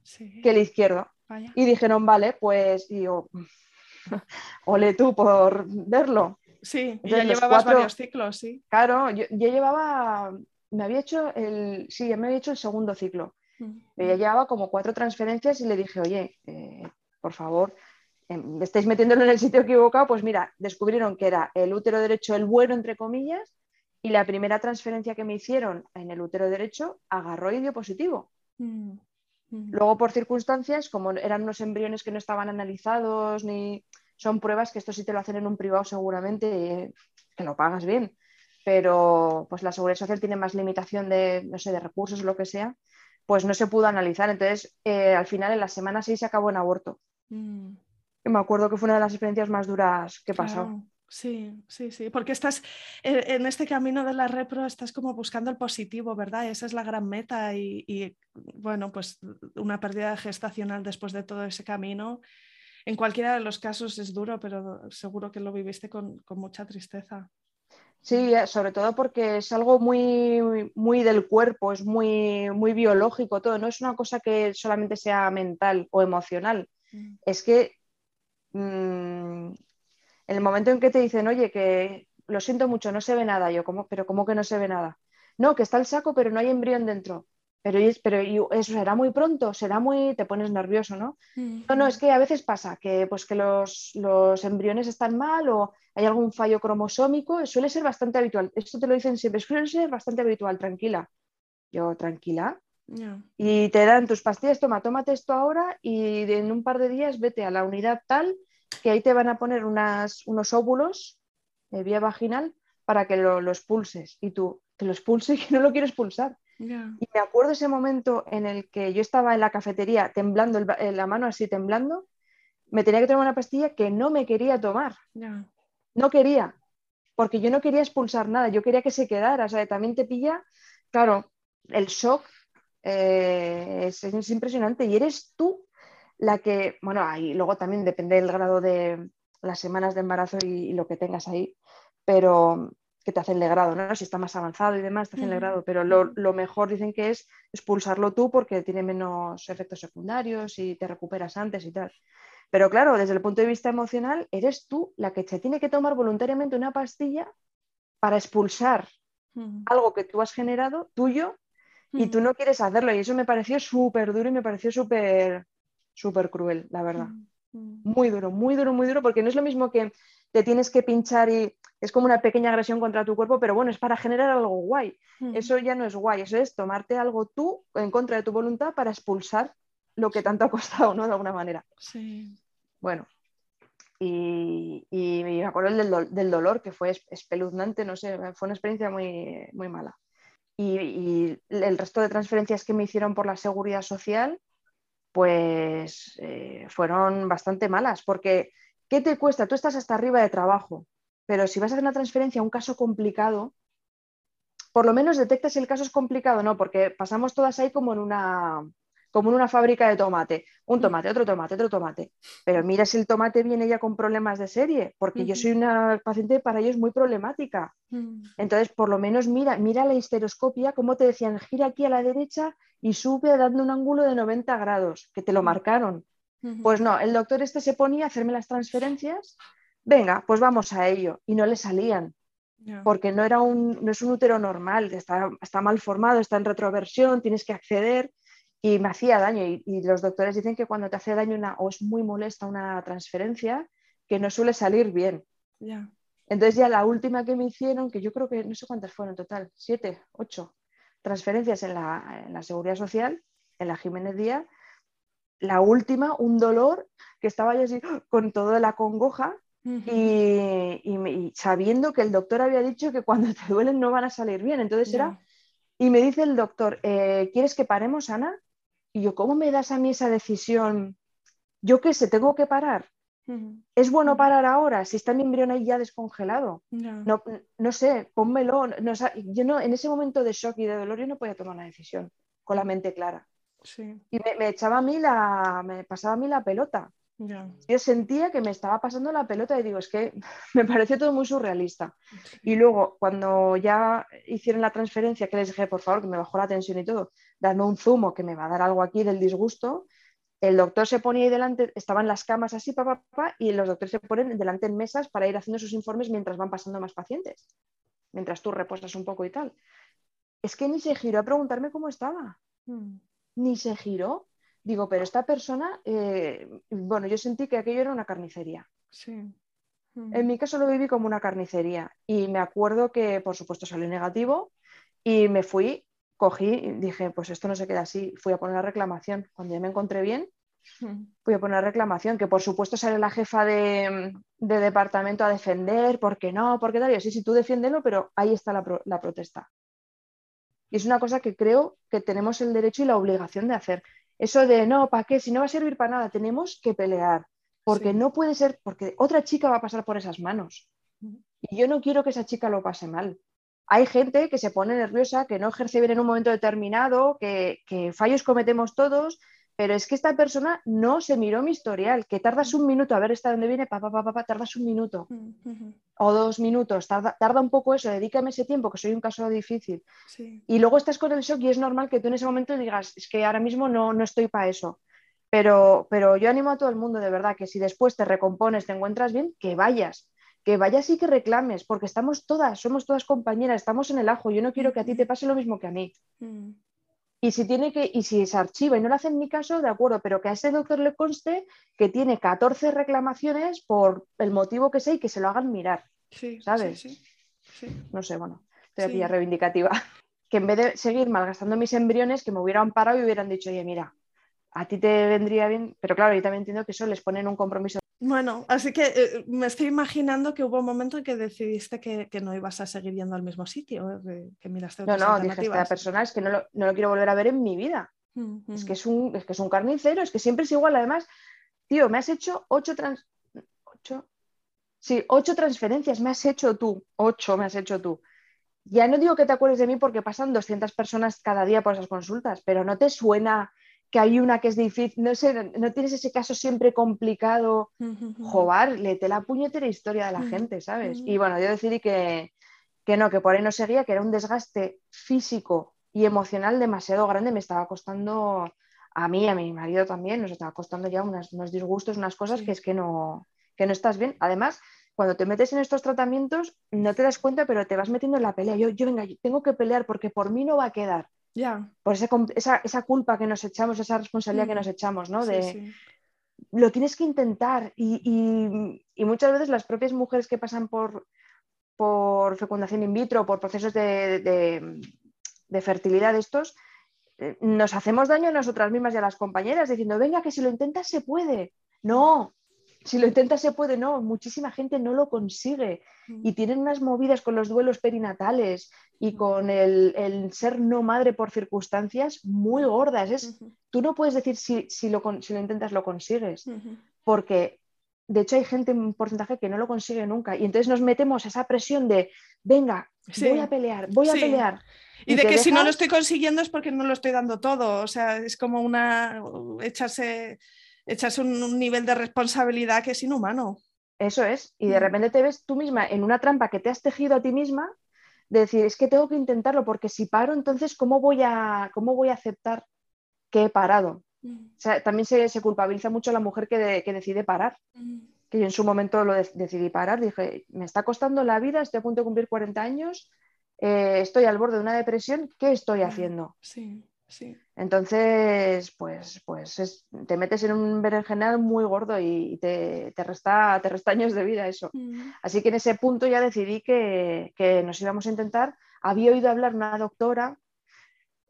que el izquierdo. Y dijeron, vale, pues digo, ole tú por verlo. Sí, ya llevabas varios ciclos, sí. Claro, yo, llevaba, me había hecho el, sí, ya me había hecho el segundo ciclo. Mm. ya llevaba como cuatro transferencias y le dije, oye, eh, por favor, em, estáis metiéndolo en el sitio equivocado, pues mira, descubrieron que era el útero derecho el bueno, entre comillas, y la primera transferencia que me hicieron en el útero derecho agarró y dio positivo. Mm, mm. Luego, por circunstancias, como eran unos embriones que no estaban analizados, ni son pruebas que esto sí te lo hacen en un privado seguramente, que lo pagas bien, pero pues la seguridad social tiene más limitación de, no sé, de recursos o lo que sea, pues no se pudo analizar. Entonces, eh, al final, en la semana 6 se acabó en aborto. Mm. Me acuerdo que fue una de las experiencias más duras que he pasado. Sí, sí, sí, porque estás eh, en este camino de la repro, estás como buscando el positivo, ¿verdad? Esa es la gran meta y, bueno, pues una pérdida gestacional después de todo ese camino, en cualquiera de los casos es duro, pero seguro que lo viviste con, mucha tristeza. Sí, eh, sobre todo porque es algo muy, muy del cuerpo, es muy, muy biológico todo, no es una cosa que solamente sea mental o emocional. Mm. es que mm, en el momento en que te dicen, oye, que lo siento mucho, no se ve nada, yo, ¿cómo? pero ¿cómo que no se ve nada? No, que está el saco, pero no hay embrión dentro. pero, pero eso será muy pronto, será muy, te pones nervioso, ¿no? No, no, es que a veces pasa que, pues, que los, embriones están mal o hay algún fallo cromosómico, suele ser bastante habitual. Esto te lo dicen siempre, suele ser bastante habitual, tranquila. Yo, tranquila. Y te dan tus pastillas, toma, tómate esto ahora y en un par de días vete a la unidad tal que ahí te van a poner unas, unos óvulos de vía vaginal para que lo, los pulses. Y tú, que los pulses y que no lo quieres pulsar. Y me acuerdo ese momento en el que yo estaba en la cafetería temblando, la mano así temblando, me tenía que tomar una pastilla que no me quería tomar. No quería, porque yo no quería expulsar nada, yo quería que se quedara. O sea, también te pilla, claro, el shock eh, es, impresionante y eres tú la que, bueno, ahí luego también depende del grado de las semanas de embarazo y lo que tengas ahí, pero que te hacen legrado, ¿no? Si está más avanzado y demás, te hacen legrado, pero lo, mejor dicen que es expulsarlo tú porque tiene menos efectos secundarios y te recuperas antes y tal. Pero claro, desde el punto de vista emocional, eres tú la que se tiene que tomar voluntariamente una pastilla para expulsar algo que tú has generado tuyo y tú no quieres hacerlo. Y eso me pareció súper duro y me pareció súper, súper cruel, la verdad. Muy duro, muy duro, muy duro, porque no es lo mismo que te tienes que pinchar y es como una pequeña agresión contra tu cuerpo, pero bueno, es para generar algo guay. Eso ya no es guay, eso es tomarte algo tú en contra de tu voluntad para expulsar lo que tanto ha costado, ¿no? De alguna manera. Sí. Bueno, y, me acuerdo del, dolor, que fue espeluznante, no sé, fue una experiencia muy, muy mala. Y, el resto de transferencias que me hicieron por la seguridad social, pues eh, fueron bastante malas, porque ¿qué te cuesta? Tú estás hasta arriba de trabajo, pero si vas a hacer una transferencia a un caso complicado, por lo menos detectas si el caso es complicado o no, porque pasamos todas ahí como en una como en una fábrica de tomate, un tomate, otro tomate, otro tomate. Pero mira si el tomate viene ya con problemas de serie, porque yo soy una paciente para ellos muy problemática. Mm. Entonces, por lo menos mira, mira la histeroscopia, como te decían, gira aquí a la derecha y sube dando un ángulo de 90 grados, que te lo marcaron. Pues no, el doctor este se ponía a hacerme las transferencias venga, pues vamos a ello. Y no le salían, porque no, era un, no es un útero normal, está, está mal formado, está en retroversión, tienes que acceder y me hacía daño. Y, los doctores dicen que cuando te hace daño una, o es muy molesta una transferencia, que no suele salir bien. Entonces ya la última que me hicieron, que yo creo que no sé cuántas fueron en total, siete, ocho transferencias en la, en la Seguridad Social, en la Jiménez Díaz, la última, un dolor que estaba yo así con toda la congoja y, sabiendo que el doctor había dicho que cuando te duelen no van a salir bien. Entonces era, y me dice el doctor, eh, ¿quieres que paremos, Ana? Y yo, ¿cómo me das a mí esa decisión? Yo qué sé, tengo que parar. ¿Es bueno parar ahora si está mi embrión ahí ya descongelado? No, no, sé, pónmelo. yo no, en ese momento de shock y de dolor yo no podía tomar una decisión con la mente clara. Y me, me, echaba a mí la, me pasaba a mí la pelota. Yo sentía que me estaba pasando la pelota y digo, es que me pareció todo muy surrealista. Y luego, cuando ya hicieron la transferencia, que les dije, por favor, que me bajó la tensión y todo, dame un zumo que me va a dar algo aquí del disgusto, el doctor se ponía ahí delante, estaban las camas así, papá, papá, y los doctores se ponen delante en mesas para ir haciendo sus informes mientras van pasando más pacientes, mientras tú reposas un poco y tal. Es que ni se giró a preguntarme cómo estaba. Mm. Ni se giró. Digo, pero esta persona, eh, bueno, yo sentí que aquello era una carnicería. Sí. En mi caso lo viví como una carnicería y me acuerdo que, por supuesto, salió negativo y me fui, cogí y dije, pues esto no se queda así. Fui a poner la reclamación. Cuando ya me encontré bien, fui a poner la reclamación, que por supuesto sale la jefa de, departamento a defender, ¿por qué no? ¿Por qué tal? Yo, sí, sí, tú defiéndelo, pero ahí está la, la protesta. Y es una cosa que creo que tenemos el derecho y la obligación de hacer. Eso de no, ¿para qué? Si no va a servir para nada, tenemos que pelear, porque no puede ser, porque otra chica va a pasar por esas manos. Y yo no quiero que esa chica lo pase mal. Hay gente que se pone nerviosa, que no ejerce bien en un momento determinado, que, que fallos cometemos todos pero es que esta persona no se miró mi historial, que tardas un minuto a ver hasta dónde viene, papá, papá, papá, tardas un minuto o dos minutos, tarda, un poco eso, dedícame ese tiempo, que soy un caso difícil. Y luego estás con el shock y es normal que tú en ese momento digas, es que ahora mismo no, no estoy para eso. Pero, pero yo animo a todo el mundo, de verdad, que si después te recompones, te encuentras bien, que vayas, que vayas y que reclames, porque estamos todas, somos todas compañeras, estamos en el ajo, yo no quiero que a ti te pase lo mismo que a mí. Y si tiene que, y si se archiva y no le hacen ni caso, de acuerdo, pero que a ese doctor le conste que tiene 14 reclamaciones por el motivo que sea y que se lo hagan mirar. Sí, ¿Sabes? sí, sí, sí. No sé, bueno, ya reivindicativa. Que en vez de seguir malgastando mis embriones, que me hubieran parado y hubieran dicho, oye, mira, a ti te vendría bien, pero claro, yo también entiendo que eso les ponen un compromiso. Bueno, así que eh, me estoy imaginando que hubo un momento en que decidiste que, que no ibas a seguir yendo al mismo sitio, eh, que, que miraste No, otras no, dije, esta alternativas. persona es que no lo, no lo quiero volver a ver en mi vida. Mm, Es que es un, es que es un carnicero, es que siempre es igual. Además, tío, me has hecho ocho trans... ocho. Sí, ocho transferencias me has hecho tú. Ocho me has hecho tú. Ya no digo que te acuerdes de mí porque pasan 200 personas cada día por esas consultas, pero ¿no te suena que hay una que es difícil? No sé, no tienes ese caso siempre complicado. Mm, mm. Jobar, léete la puñetera historia de la gente, ¿sabes? Y bueno, yo decidí que, que no, que por ahí no seguía, que era un desgaste físico y emocional demasiado grande, me estaba costando a mí, a mi marido también, nos estaba costando ya unas- unos disgustos, unas cosas que es que no, que no estás bien. Además, cuando te metes en estos tratamientos, no te das cuenta, pero te vas metiendo en la pelea. Yo, yo venga, yo tengo que pelear porque por mí no va a quedar. Por ese esa, esa culpa que nos echamos, esa responsabilidad que Mm. nos echamos, ¿no? sí, de, sí. lo tienes que intentar y, y- y muchas veces las propias mujeres que pasan por, por fecundación in vitro, por procesos de, de- de fertilidad estos, eh, nos hacemos daño a nosotras mismas y a las compañeras diciendo, venga, que si lo intentas se puede. No, si lo intentas se puede, no. Muchísima gente no lo consigue y tienen unas movidas con los duelos perinatales y con el, el ser no madre por circunstancias muy gordas. Es, tú no puedes decir si, si lo, si lo intentas lo consigues porque de hecho hay gente, un porcentaje que no lo consigue nunca. Y entonces nos metemos esa presión de, venga, Sí. voy a pelear, voy a pelear. Y de que si no lo estoy consiguiendo es porque no lo estoy dando todo. O sea, es como una echarse, echarse un, un nivel de responsabilidad que es inhumano. Eso es. Y de Mm. repente te ves tú misma en una trampa que te has tejido a ti misma de decir, es que tengo que intentarlo porque si paro, entonces, ¿cómo voy a, cómo voy a aceptar que he parado? O sea, también se, se culpabiliza mucho a la mujer que, de- que decide parar. Que yo en su momento lo de- decidí parar, dije, me está costando la vida, estoy a punto de cumplir 40 años, eh, estoy al borde de una depresión, ¿qué estoy haciendo? Sí, sí. Entonces, pues, pues es- te metes en un berenjenal muy gordo y, te, te resta, te resta años de vida eso. Así que en ese punto ya decidí que, que nos íbamos a intentar. Había oído hablar una doctora,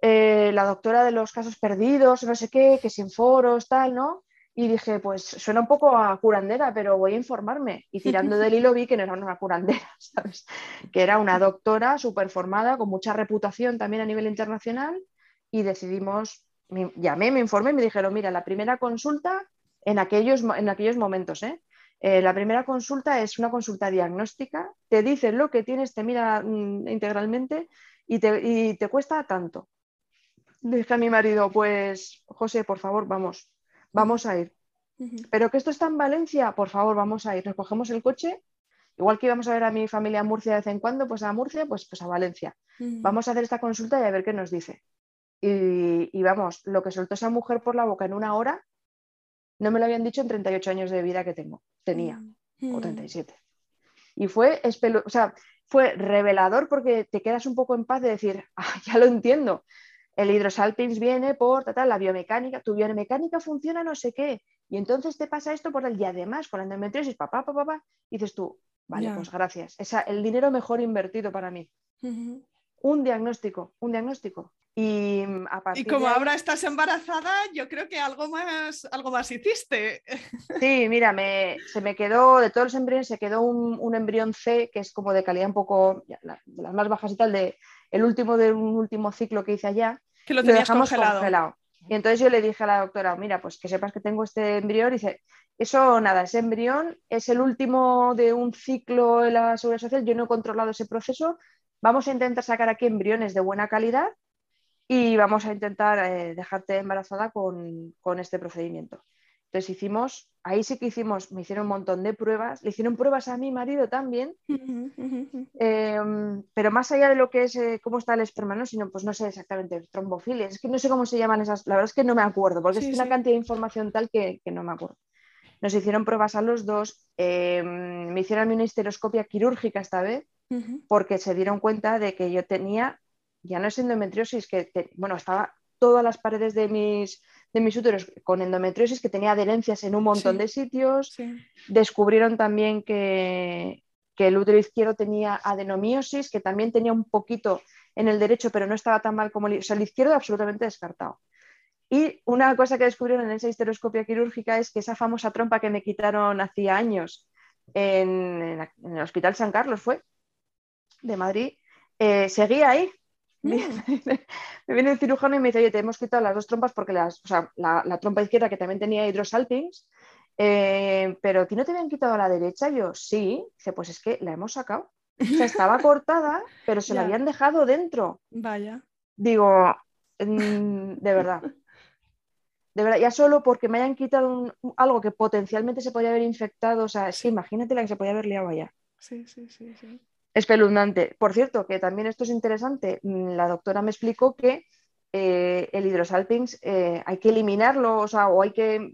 eh, la doctora de los casos perdidos, no sé qué, que sin foros, tal, ¿no? Y dije, pues suena un poco a curandera, pero voy a informarme. Y tirando del hilo vi que no era una curandera, ¿sabes? Que era una doctora súper formada, con mucha reputación también a nivel internacional. Y decidimos, me- llamé, me informé y me dijeron, mira, la primera consulta en aquellos, en aquellos momentos, ¿eh? Eh, la primera consulta es una consulta diagnóstica, te dicen lo que tienes, te mira mm, integralmente y te, y te cuesta tanto. Dije a mi marido, pues José, por favor, vamos, vamos a ir. Pero que esto está en Valencia, por favor, vamos a ir. Nos cogemos el coche, igual que íbamos a ver a mi familia en Murcia de vez en cuando, pues a Murcia, pues, pues a Valencia. Vamos a hacer esta consulta y a ver qué nos dice. Y, y vamos, lo que soltó esa mujer por la boca en una hora, no me lo habían dicho en 38 años de vida que tengo, tenía, o 37. Y fue, espelu- o sea, fue revelador porque te quedas un poco en paz de decir, "Ah, ya lo entiendo. El hidrosalpins viene por ta, ta, la biomecánica, tu biomecánica funciona no sé qué. Y entonces te pasa esto por el y además con la endometriosis, papá, papá, papá, dices tú, vale, pues gracias. Esa, el dinero mejor invertido para mí. Un diagnóstico, un diagnóstico. Y mm, a Y partir como de ahí- ahora estás embarazada, yo creo que algo más, algo más hiciste. Sí, mira, me- se me quedó, de todos los embriones, se quedó un, un embrión C, que es como de calidad un poco, la- de las más bajas y tal, de el último de un último ciclo que hice allá, Que lo y tenías dejamos congelado. Y entonces yo le dije a la doctora, mira, pues que sepas que tengo este embrión, y dice, eso nada, ese embrión es el último de un ciclo en la seguridad social, yo no he controlado ese proceso, vamos a intentar sacar aquí embriones de buena calidad y vamos a intentar eh, dejarte embarazada con, con este procedimiento. Entonces hicimos, ahí sí que hicimos, me hicieron un montón de pruebas, le hicieron pruebas a mi marido también, eh, pero más allá de lo que es eh, cómo está el esperma, ¿no? sino pues no sé exactamente, trombofilia, es que no sé cómo se llaman esas, la verdad es que no me acuerdo, porque Sí, es una sí. cantidad de información tal que, que no me acuerdo. Nos hicieron pruebas a los dos, eh, me hicieron a mí una histeroscopia quirúrgica esta vez, Porque se dieron cuenta de que yo tenía, ya no es endometriosis, que te- bueno, estaba todas las paredes de mis, de mis úteros con endometriosis, que tenía adherencias en un montón Sí. de sitios. Sí. Descubrieron también que, que el útero izquierdo tenía adenomiosis, que también tenía un poquito en el derecho, pero no estaba tan mal como el, o sea, el izquierdo absolutamente descartado. Y una cosa que descubrieron en esa histeroscopia quirúrgica es que esa famosa trompa que me quitaron hacía años en el Hospital San Carlos fue de Madrid, eh, seguía ahí. Mm. me viene el cirujano y me dice, oye, te hemos quitado las dos trompas porque las, o sea, la, la trompa izquierda que también tenía hidrosalpings, eh, pero ¿a ti no te habían quitado la derecha? Yo, sí. Dice, pues es que la hemos sacado. O sea, estaba cortada, pero se la habían dejado dentro. Vaya. Digo, mm, de verdad. De verdad, ya solo porque me hayan quitado un- algo que potencialmente se podía haber infectado, o sea, es que imagínate la que se podía haber liado allá. Sí, sí, sí, sí. Espeluznante. Por cierto, que también esto es interesante, mm, la doctora me explicó que eh, el hidrosalpings eh, hay que eliminarlo, o sea, o hay que,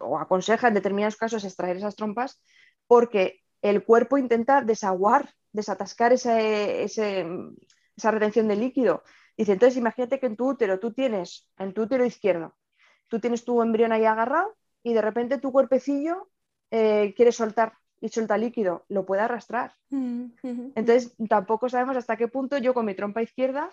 o aconseja en determinados casos extraer esas trompas, porque el cuerpo intenta desaguar, desatascar mm, esa retención de líquido. Dice, entonces imagínate que en tu útero tú tienes, en tu útero izquierdo, tú tienes tu embrión ahí agarrado y de repente tu cuerpecillo eh, quiere soltar y suelta líquido, lo puede arrastrar. Mm. Entonces, tampoco sabemos hasta qué punto yo con mi trompa izquierda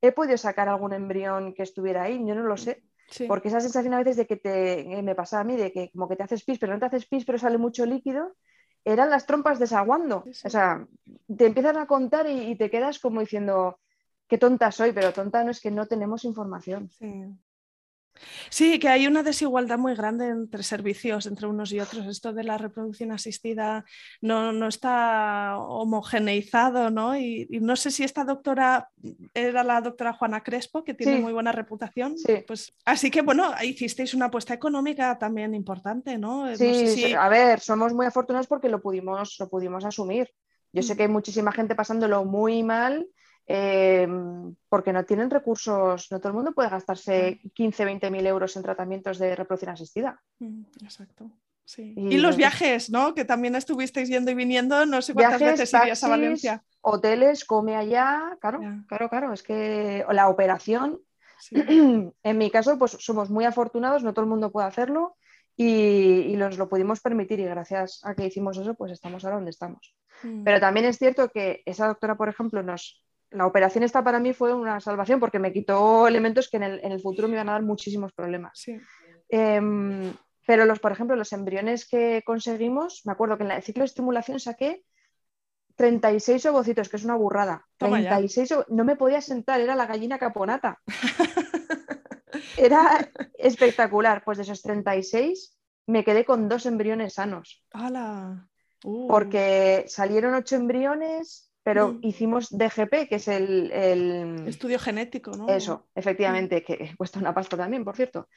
he podido sacar algún embrión que estuviera ahí, yo no lo sé, Sí. porque esa sensación a veces de que te, que me pasa a mí, de que como que te haces pis, pero no te haces pis, pero sale mucho líquido, eran las trompas desaguando. Sí, sí. O sea, te empiezan a contar y, y te quedas como diciendo, qué tonta soy, pero tonta no es que no tenemos información. Sí. Que hay una desigualdad muy grande entre servicios, entre unos y otros. Esto de la reproducción asistida no, no está homogeneizado, ¿no? Y, y no sé si esta doctora era la doctora Juana Crespo, que tiene Sí. muy buena reputación. Sí. Pues, así que, bueno, hicisteis una apuesta económica también importante, ¿no? No Sí, sé si- a ver, somos muy afortunados porque lo pudimos, lo pudimos asumir. Yo sé Mm. que hay muchísima gente pasándolo muy mal eh, porque no tienen recursos, no todo el mundo puede gastarse 15, 20 mil euros en tratamientos de reproducción asistida. Mm, Exacto. Sí. Y Y, los viajes, ¿no? Que también estuvisteis yendo y viniendo, no sé cuántas Viajes, veces irías a taxis, Valencia. hoteles, come allá, claro, claro, claro, es que la operación, Sí. en mi caso, pues somos muy afortunados, no todo el mundo puede hacerlo y, y nos lo pudimos permitir y gracias a que hicimos eso, pues estamos ahora donde estamos. Mm. Pero también es cierto que esa doctora, por ejemplo, nos, la operación esta para mí fue una salvación porque me quitó elementos que en el, en el futuro me iban a dar muchísimos problemas. Sí. Em, pero los, por ejemplo, los embriones que conseguimos, me acuerdo que en el ciclo de estimulación saqué 36 ovocitos, que es una burrada. Toma ya. 36 o- no me podía sentar, era la gallina caponata. Era espectacular. Pues de esos 36 me quedé con dos embriones sanos, ¡Hala! Uh, porque salieron ocho embriones, pero Mm. hicimos DGP, que es el, el- Estudio genético, ¿no? eso, efectivamente, que cuesta una pasta también, por cierto.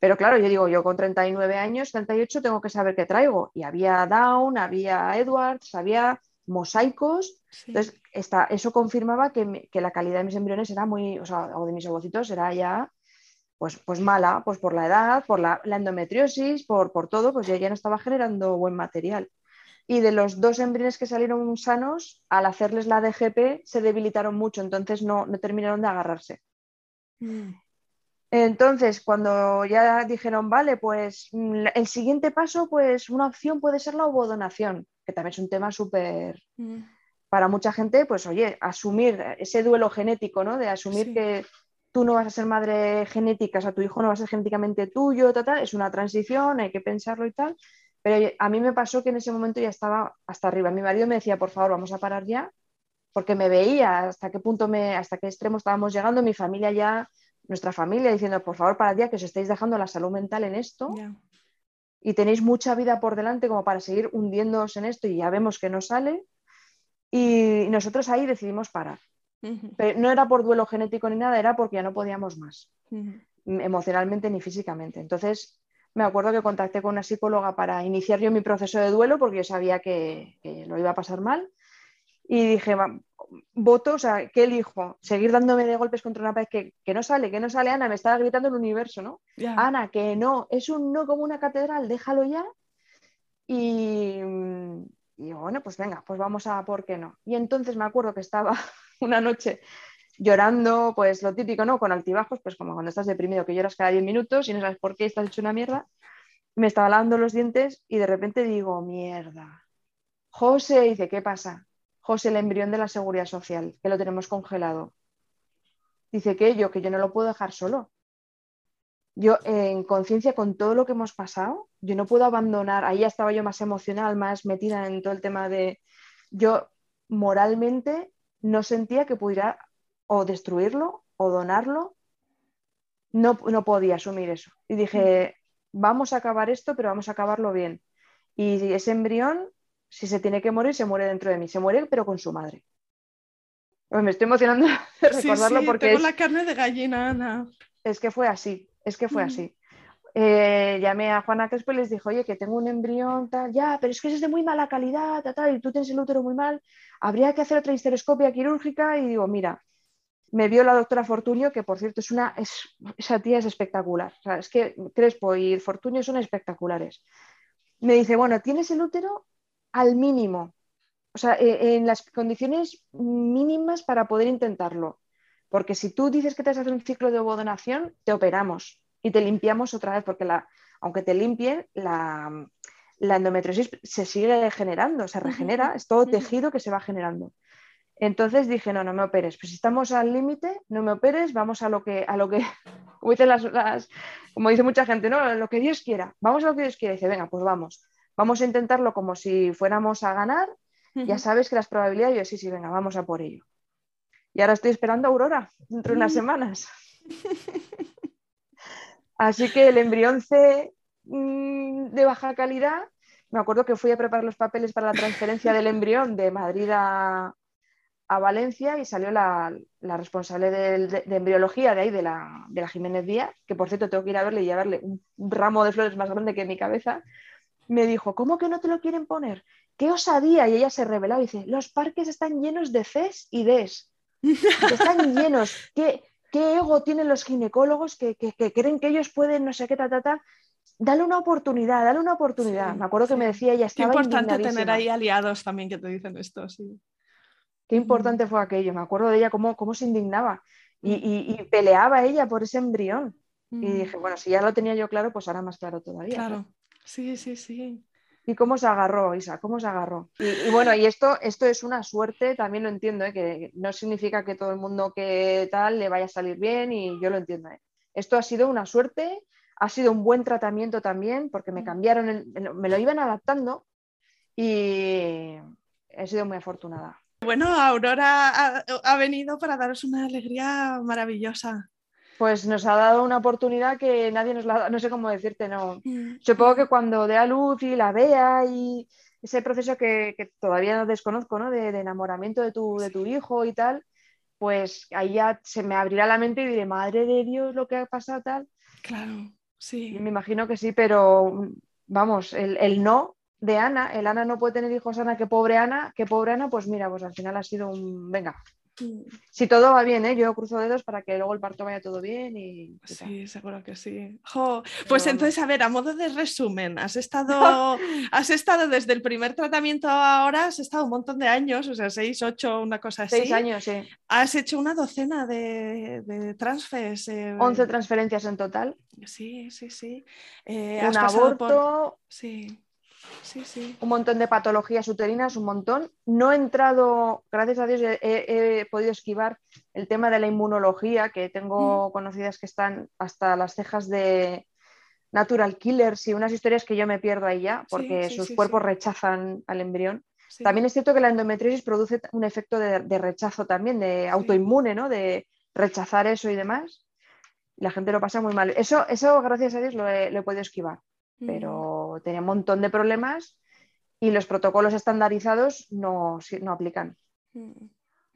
Pero claro, yo digo, yo con 39 años, 38, tengo que saber qué traigo. Y había Down, había Edwards, había mosaicos. Sí. Entonces, esta- eso confirmaba que, que la calidad de mis embriones era muy, o sea, o de mis ovocitos era ya, pues, pues mala, pues por la edad, por la, la endometriosis, por, por todo, pues ya, ya no estaba generando buen material. Y de los dos embriones que salieron sanos, al hacerles la DGP, se debilitaron mucho, entonces no, no terminaron de agarrarse. Mm, Entonces, cuando ya dijeron, vale, pues mm, el siguiente paso, pues una opción puede ser la ovodonación, que también es un tema súper, mm, para mucha gente, pues oye, asumir ese duelo genético, ¿no? De asumir Sí. que tú no vas a ser madre genética, o sea, tu hijo no va a ser genéticamente tuyo, tal, tal, es una transición, hay que pensarlo y tal. Pero a mí me pasó que en ese momento ya estaba hasta arriba. Mi marido me decía, por favor, vamos a parar ya, porque me veía hasta qué punto, me, hasta qué extremo estábamos llegando, mi familia ya, nuestra familia diciendo, por favor, parad ya, que os estáis dejando la salud mental en esto y tenéis mucha vida por delante como para seguir hundiéndoos en esto y ya vemos que no sale. Y nosotros ahí decidimos parar. Pero no era por duelo genético ni nada, era porque ya no podíamos más, emocionalmente ni físicamente. Entonces, me acuerdo que contacté con una psicóloga para iniciar yo mi proceso de duelo porque yo sabía que, que lo iba a pasar mal. Y dije, "Va, voto, o sea, ¿qué elijo? Seguir dándome de golpes contra una pared que, que no sale, que no sale, Ana, me estaba gritando el universo, ¿no? Ana, que no, es un no como una catedral, déjalo ya. Y, y digo, bueno, pues venga, pues vamos a por qué no. Y entonces me acuerdo que estaba una noche llorando, pues lo típico, ¿no? Con altibajos, pues como cuando estás deprimido, que lloras cada 10 minutos y no sabes por qué estás hecho una mierda. Me estaba lavando los dientes y de repente digo, mierda. José dice, ¿qué pasa? José, el embrión de la seguridad social, que lo tenemos congelado. Dice que yo, que yo no lo puedo dejar solo. Yo, en conciencia con todo lo que hemos pasado, yo no puedo abandonar. Ahí ya estaba yo más emocional, más metida en todo el tema de. Yo moralmente no sentía que pudiera o destruirlo o donarlo. No, no podía asumir eso. Y dije, vamos a acabar esto, pero vamos a acabarlo bien. Y ese embrión, si se tiene que morir, se muere dentro de mí. Se muere, pero con su madre. Me estoy emocionando de recordarlo sí, porque. Tengo es, la carne de gallina, Ana. Es que fue así, es que fue Mm. así. Eh, llamé a Juana Crespo y les dije, oye, que tengo un embrión, tal, ya, pero es que es de muy mala calidad, tal, tal, y tú tienes el útero muy mal, habría que hacer otra histeroscopia quirúrgica. Y digo, mira, me vio la doctora Fortunio, que por cierto es una, es, esa tía es espectacular. O sea, es que Crespo y Fortunio son espectaculares. Me dice, bueno, tienes el útero al mínimo, o sea, eh, en las condiciones mínimas para poder intentarlo. Porque si tú dices que te vas a hacer un ciclo de ovodonación, te operamos y te limpiamos otra vez, porque la, aunque te limpien, la, la endometriosis se sigue generando, se regenera, es todo tejido que se va generando. Entonces dije, no, no me operes. Pues si estamos al límite, no me operes, vamos a lo que, a lo que, como dicen las, las- como dice mucha gente, no, lo que Dios quiera, vamos a lo que Dios quiera. Y dice, venga, pues vamos, vamos a intentarlo como si fuéramos a ganar. Ya sabes que las probabilidades, yo sí, sí, venga, vamos a por ello. Y ahora estoy esperando a Aurora dentro de unas semanas. Así que el embrión C mm, de baja calidad, me acuerdo que fui a preparar los papeles para la transferencia del embrión de Madrid a, a Valencia y salió la, la responsable de, de embriología de ahí, de la, de la Jiménez Díaz, que por cierto tengo que ir a verle y llevarle un ramo de flores más grande que mi cabeza. Me dijo, ¿cómo que no te lo quieren poner? ¡Qué osadía! Y ella se revelaba y dice, los parques están llenos de Cs y Ds. Están llenos. ¿Qué, qué ego tienen los ginecólogos que, que- que creen que ellos pueden no sé qué, ta, ta, ta? Dale una oportunidad, dale una oportunidad. Sí, me acuerdo que sí. me decía ella, Qué estaba importante tener ahí aliados también que te dicen esto, sí. Qué importante fue aquello. Me acuerdo de ella cómo, cómo se indignaba y, y- y peleaba ella por ese embrión. Y dije, bueno, si ya lo tenía yo claro, pues ahora más claro todavía. Claro, sí, sí, sí. ¿Y cómo se agarró, Isa? ¿Cómo se agarró? Y, y bueno, y esto, esto es una suerte, también lo entiendo, ¿eh? que no significa que todo el mundo que tal le vaya a salir bien y yo lo entiendo. ¿eh? Esto ha sido una suerte, ha sido un buen tratamiento también, porque me cambiaron, el- me lo iban adaptando y he sido muy afortunada. Bueno, Aurora ha, ha venido para daros una alegría maravillosa. Pues nos ha dado una oportunidad que nadie nos la ha dado, no sé cómo decirte, no. Mm, Supongo que cuando dé a luz y la vea y ese proceso que, que todavía no desconozco, ¿no? De, de enamoramiento de tu, de tu hijo y tal, pues ahí ya se me abrirá la mente y diré, madre de Dios, lo que ha pasado tal. Claro, Y sí. me imagino que sí, pero vamos, el, el no de Ana, el Ana no puede tener hijos, Ana, qué pobre Ana, qué pobre Ana, pues mira, pues al final ha sido un, venga, si todo va bien, ¿eh? yo cruzo dedos para que luego el parto vaya todo bien y... Sí, seguro que sí. Jo, pues entonces, a ver, a modo de resumen, has estado, has estado desde el primer tratamiento ahora, has estado un montón de años, o sea, seis, ocho, una cosa así. Seis años, sí. Has hecho una docena de, de transfers. eh, 11 transferencias en total. Sí, sí, sí. Eh, Un aborto, por... Sí, sí, sí. un montón de patologías uterinas, un montón. No he entrado, gracias a Dios, he, he- he podido esquivar el tema de la inmunología, que tengo conocidas que están hasta las cejas de natural killers y unas historias que yo me pierdo ahí ya, porque sí, sus cuerpos rechazan al embrión. También es cierto que la endometriosis produce un efecto de, de rechazo también, de autoinmune, ¿no? De rechazar eso y demás. La gente lo pasa muy mal. Eso, eso gracias a Dios, lo he, lo he podido esquivar Mm, pero tenía un montón de problemas y los protocolos estandarizados no, no aplican, mm,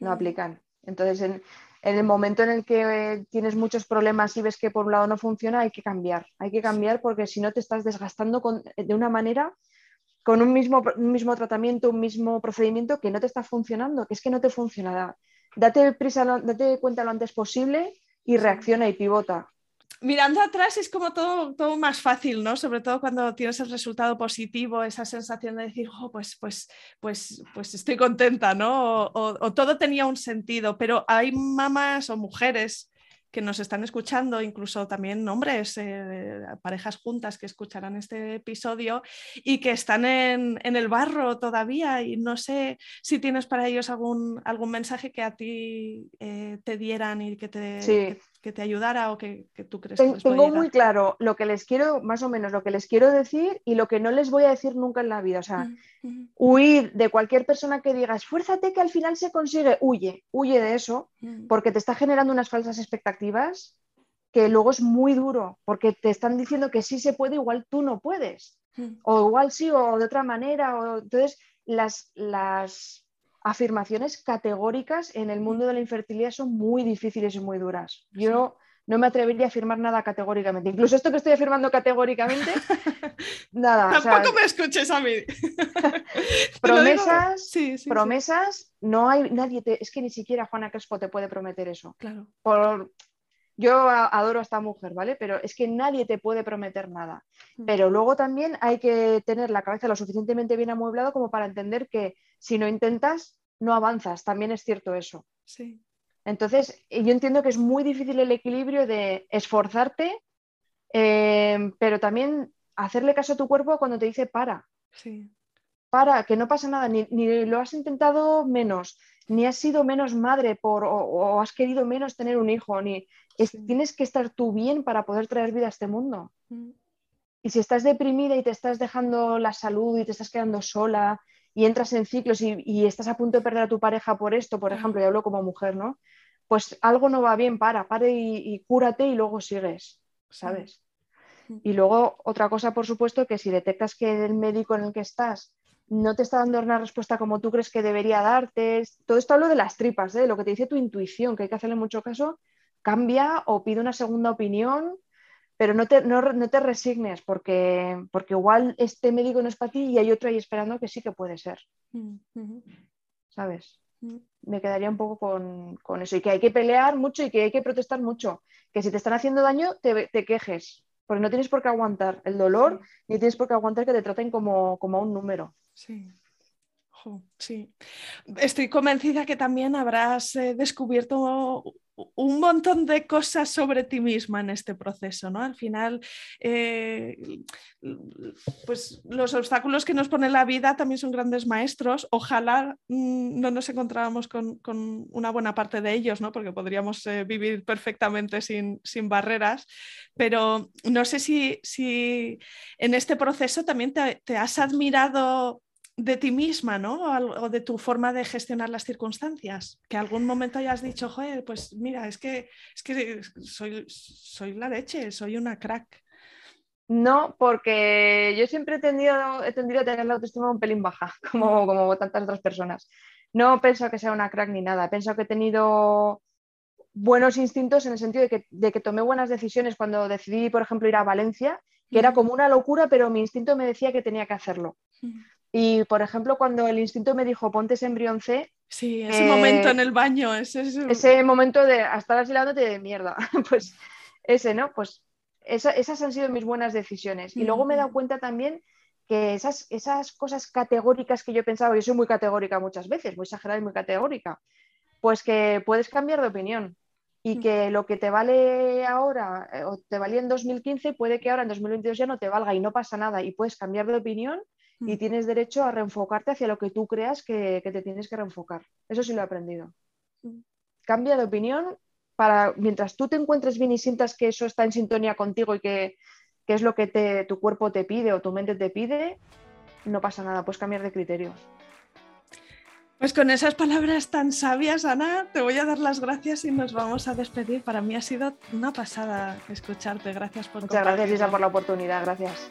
no mm. aplican. Entonces, en, en el momento en el que eh, tienes muchos problemas y ves que por un lado no funciona, hay que cambiar. Hay que cambiar porque si no te estás desgastando con- de una manera con un mismo, un mismo tratamiento, un mismo procedimiento que no te está funcionando, que es que no te funciona. Date, prisa, date cuenta lo antes posible y reacciona y pivota. Mirando atrás es como todo, todo más fácil, ¿no? Sobre todo cuando tienes el resultado positivo, esa sensación de decir, oh, pues, pues, pues, pues estoy contenta, ¿no? o todo tenía un sentido, pero hay mamás o mujeres que nos están escuchando, incluso también hombres, eh, parejas juntas que escucharán este episodio y que están en, el barro todavía y no sé si tienes para ellos algún, algún mensaje que a ti eh, te dieran y que te, que, te ayudara o que, tú crees que les Tengo muy claro lo que les quiero, más o menos lo que les quiero decir y lo que no les voy a decir nunca en la vida. O sea, mm, huir de cualquier persona que diga, esfuérzate que al final se consigue, huye, huye de eso, mm. porque te está generando unas falsas expectativas que luego es muy duro, porque te están diciendo que sí se puede, igual tú no puedes, mm. o igual sí, o de otra manera. O... Entonces, las, las afirmaciones categóricas en el mundo de la infertilidad son muy difíciles y muy duras. Yo no me atrevería a afirmar nada categóricamente. Incluso esto que estoy afirmando categóricamente, nada. Tampoco me escuches a mí. promesas, promesas, no hay nadie, es que ni siquiera Juana Crespo te puede prometer eso. Claro. Por, yo adoro a esta mujer, ¿vale? Pero es que nadie te puede prometer nada. Mm. Pero luego también hay que tener la cabeza lo suficientemente bien amueblado como para entender que si no intentas, no avanzas. También es cierto eso. Sí. Entonces, yo entiendo que es muy difícil el equilibrio de esforzarte, eh, pero también hacerle caso a tu cuerpo cuando te dice para. Sí. Para, que no pasa nada, ni, lo has intentado menos, ni has sido menos madre por, o, has querido menos tener un hijo, ni tienes que estar tú bien para poder traer vida a este mundo. Mm. Y si estás deprimida y te estás dejando la salud y te estás quedando sola y entras en ciclos y, estás a punto de perder a tu pareja por esto, por ejemplo, y hablo como mujer, ¿no? Pues algo no va bien, para, para y, cúrate y luego sigues, ¿sabes? Mm. Y luego otra cosa, por supuesto, que si detectas que el médico en el que estás no te está dando una respuesta como tú crees que debería darte, todo esto hablo de las tripas, ¿eh? lo que te dice tu intuición, que hay que hacerle mucho caso cambia o pide una segunda opinión, pero no te, no, te resignes porque, porque igual este médico no es para ti y hay otro ahí esperando que sí que puede ser. Mm, ¿Sabes? Mm. Me quedaría un poco con, eso y que hay que pelear mucho y que hay que protestar mucho. Que si te están haciendo daño, te, quejes, porque no tienes por qué aguantar el dolor ni tienes por qué aguantar que te traten como, como un número. Sí. Sí, estoy convencida que también habrás eh, descubierto un montón de cosas sobre ti misma en este proceso, ¿no? Al final, eh, pues los obstáculos que nos pone la vida también son grandes maestros. Ojalá mm, no nos encontrábamos con, una buena parte de ellos, ¿no? Porque podríamos eh, vivir perfectamente sin, barreras. Pero no sé si, si, en este proceso también te has admirado de ti misma, ¿no? O de tu forma de gestionar las circunstancias. Que algún momento hayas dicho, joder, pues mira, es que, es que soy, soy la leche, soy una crack. No, porque yo siempre he tendido, he tendido a tener la autoestima un pelín baja, como, como tantas otras personas. No pienso que sea una crack ni nada, pienso que he tenido buenos instintos en el sentido de que, de que tomé buenas decisiones cuando decidí, por ejemplo, ir a Valencia, que era como una locura, pero mi instinto me decía que tenía que hacerlo. Y, por ejemplo, cuando el instinto me dijo, ponte ese embrión C. Sí, ese momento en el baño. Ese, ese momento de estar asilándote de mierda. pues ese, ¿no? Pues esas han sido mis buenas decisiones. Y luego me he dado cuenta también que esas, esas cosas categóricas que yo pensaba, yo soy muy categórica muchas veces, muy exagerada y muy categórica, pues que puedes cambiar de opinión y que lo que te vale ahora eh, o te valía en 2015 puede que ahora en 2022 ya no te valga y no pasa nada y puedes cambiar de opinión y mm. tienes derecho a reenfocarte hacia lo que tú creas que, te tienes que reenfocar. Eso sí lo he aprendido. Mm. Cambia de opinión para mientras tú te encuentres bien y sientas que eso está en sintonía contigo y que, es lo que te, tu cuerpo te pide o tu mente te pide, no pasa nada, puedes cambiar de criterio. Pues con esas palabras tan sabias, Ana, te voy a dar las gracias y nos vamos a despedir. Para mí ha sido una pasada escucharte. Gracias por Muchas gracias, Isa, por la oportunidad. Gracias.